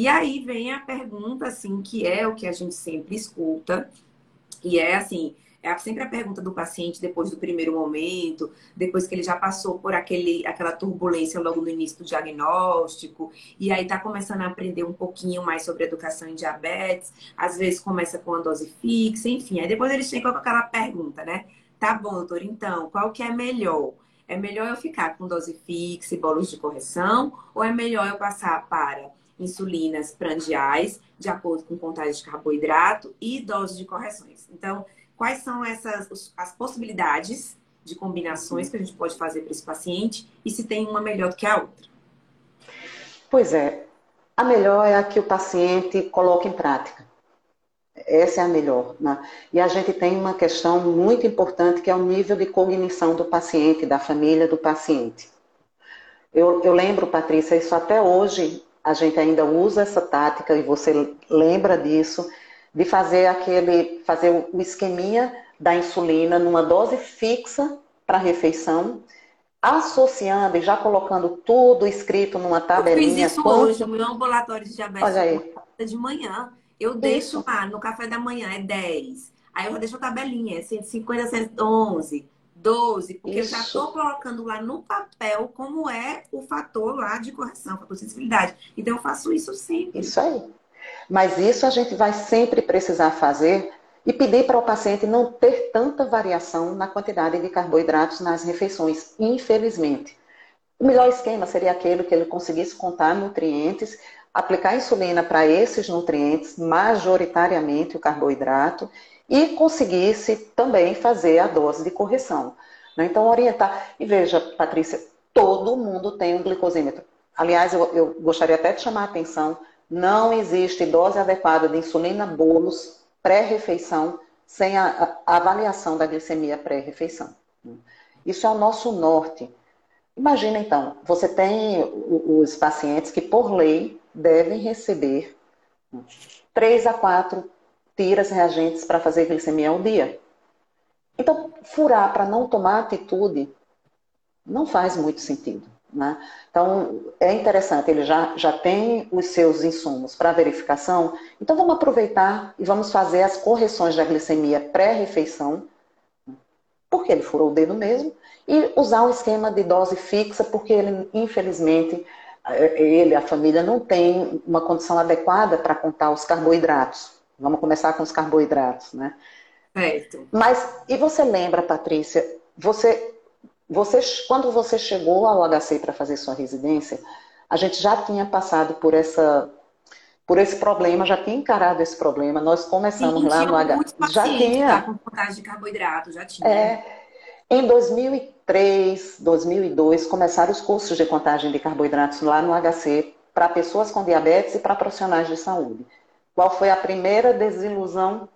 E aí vem a pergunta, assim, que é o que a gente sempre escuta, e é assim, é sempre a pergunta do paciente depois do primeiro momento, depois que ele já passou por aquele, aquela turbulência logo no início do diagnóstico, e aí está começando a aprender um pouquinho mais sobre educação em diabetes, às vezes começa com a dose fixa, enfim. Aí depois eles chegam com aquela pergunta, né? Tá bom, doutor, então, qual que é melhor? É melhor eu ficar com dose fixa e bolos de correção, ou é melhor eu passar para insulinas prandiais, de acordo com contagem de carboidrato e dose de correções? Então, quais são essas as possibilidades de combinações que a gente pode fazer para esse paciente e se tem uma melhor do que a outra. Pois é, a melhor é a que o paciente coloca em prática. Essa é a melhor. Né? E a gente tem uma questão muito importante que é o nível de cognição do paciente, da família do paciente. Eu, eu lembro, Patrícia, isso até hoje a gente ainda usa essa tática e você lembra disso de fazer aquele, fazer o esqueminha da insulina numa dose fixa para a refeição, associando e já colocando tudo escrito numa tabelinha. Eu fiz isso quanto... hoje, no meu ambulatório de diabetes Olha aí. de manhã. Eu isso. deixo lá, no café da manhã é 10. Aí eu já deixo a tabelinha, 150, 111, 12, porque isso. eu já estou colocando lá no papel como é o fator lá de correção, fator de sensibilidade. Então eu faço isso sempre. Isso aí. Mas isso a gente vai sempre precisar fazer e pedir para o paciente não ter tanta variação na quantidade de carboidratos nas refeições, infelizmente. O melhor esquema seria aquele que ele conseguisse contar nutrientes, aplicar insulina para esses nutrientes, majoritariamente o carboidrato, e conseguisse também fazer a dose de correção. Né? Então, orientar. E veja, Patrícia, todo mundo tem um glicosímetro. Aliás, eu, eu gostaria até de chamar a atenção não existe dose adequada de insulina bolos pré-refeição sem a, a, avaliação da glicemia pré-refeição. Isso é o nosso norte. Imagina então, você tem os pacientes que, por lei, devem receber três a quatro tiras reagentes para fazer glicemia ao dia. Então, furar para não tomar atitude não faz muito sentido. Né? Então, é interessante, ele já, já tem os seus insumos para verificação, então vamos aproveitar e vamos fazer as correções da glicemia pré-refeição, porque ele furou o dedo mesmo, e usar um esquema de dose fixa, porque ele, infelizmente, é, ele, a família, não tem uma condição adequada para contar os carboidratos. Vamos começar com os carboidratos, né? Certo. Mas, e você lembra, Patrícia, você você, quando você chegou ao HC para fazer sua residência, a gente já tinha passado por essa por esse problema, já tinha encarado esse problema. Nós começamos Sim, lá no HC. Já tinha. com contagem de carboidrato, já tinha. É, em 2003, 2002, começaram os cursos de contagem de carboidratos lá no HC para pessoas com diabetes e para profissionais de saúde. Qual foi a primeira desilusão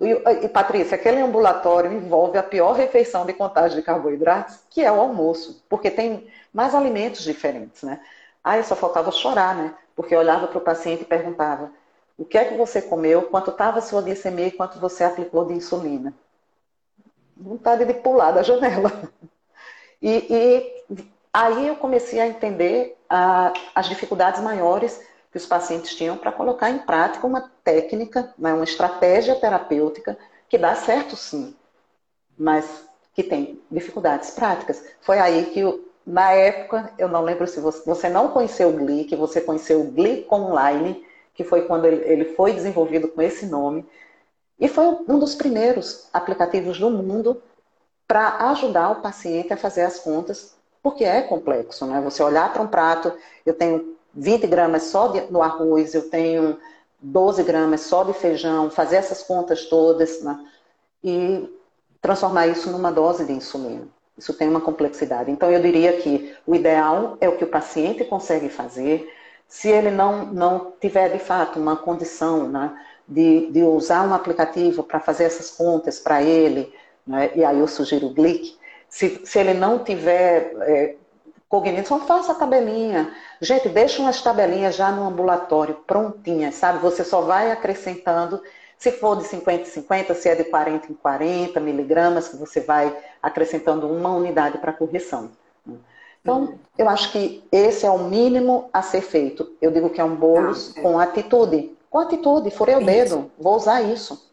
e, e, Patrícia, aquele ambulatório envolve a pior refeição de contagem de carboidratos, que é o almoço, porque tem mais alimentos diferentes, né? Aí só faltava chorar, né? Porque eu olhava para o paciente e perguntava: o que é que você comeu, quanto estava a sua glicemia e quanto você aplicou de insulina? Vontade de pular da janela. E, e aí eu comecei a entender a, as dificuldades maiores que os pacientes tinham para colocar em prática uma técnica, né, uma estratégia terapêutica que dá certo sim, mas que tem dificuldades práticas. Foi aí que, na época, eu não lembro se você, você não conheceu o GLI, que você conheceu o GLI Online, que foi quando ele, ele foi desenvolvido com esse nome, e foi um dos primeiros aplicativos do mundo para ajudar o paciente a fazer as contas, porque é complexo, né? Você olhar para um prato, eu tenho 20 gramas só de, no arroz, eu tenho 12 gramas só de feijão, fazer essas contas todas né? e transformar isso numa dose de insulina. Isso tem uma complexidade. Então, eu diria que o ideal é o que o paciente consegue fazer. Se ele não, não tiver, de fato, uma condição né, de, de usar um aplicativo para fazer essas contas para ele, né, e aí eu sugiro o Glick, se, se ele não tiver é, cognição, faça a tabelinha. Gente, deixa umas tabelinhas já no ambulatório, prontinhas, sabe? Você só vai acrescentando, se for de 50 em 50, se é de 40 em 40 miligramas, que você vai acrescentando uma unidade para correção. Então, eu acho que esse é o mínimo a ser feito. Eu digo que é um bolo ah, é. com atitude. Com atitude, furei o dedo, vou usar isso.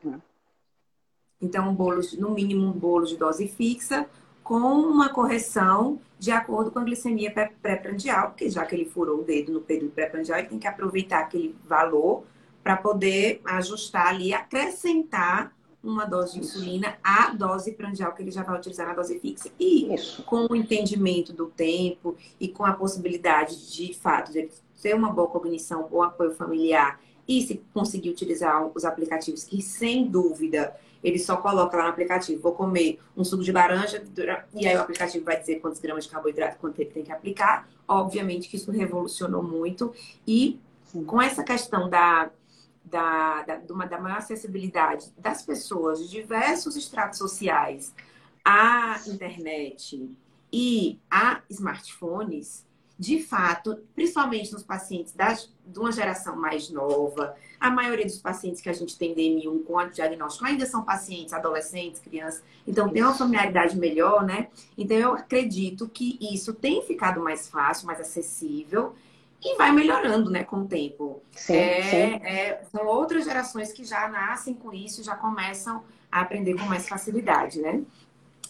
Então, um bolo, no mínimo um bolo de dose fixa, com uma correção de acordo com a glicemia pré-prandial, porque já que ele furou o dedo no período pré-prandial, ele tem que aproveitar aquele valor para poder ajustar ali, acrescentar uma dose de insulina à dose prandial que ele já vai utilizar na dose fixa. E Isso. com o entendimento do tempo e com a possibilidade de, de fato, de ele ter uma boa cognição, bom apoio familiar e se conseguir utilizar os aplicativos que, sem dúvida, ele só coloca lá no aplicativo, vou comer um suco de laranja, e aí o aplicativo vai dizer quantos gramas de carboidrato, quanto ele tem que aplicar. Obviamente que isso revolucionou muito. E com essa questão da, da, da, uma, da maior acessibilidade das pessoas de diversos estratos sociais à internet e a smartphones, de fato, principalmente nos pacientes das, de uma geração mais nova, a maioria dos pacientes que a gente tem DM1 com diagnóstico ainda são pacientes adolescentes, crianças, então tem uma familiaridade melhor, né? Então eu acredito que isso tem ficado mais fácil, mais acessível e vai melhorando, né, com o tempo. Sim, é, sim. É, são outras gerações que já nascem com isso, já começam a aprender com mais facilidade, né?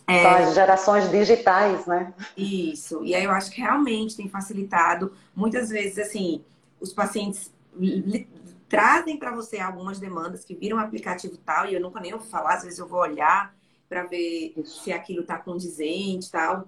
É, São as gerações digitais, né? Isso. E aí eu acho que realmente tem facilitado. Muitas vezes, assim, os pacientes trazem para você algumas demandas que viram um aplicativo tal, e eu nunca nem ouvi falar, às vezes eu vou olhar para ver Isso. se aquilo está condizente tal.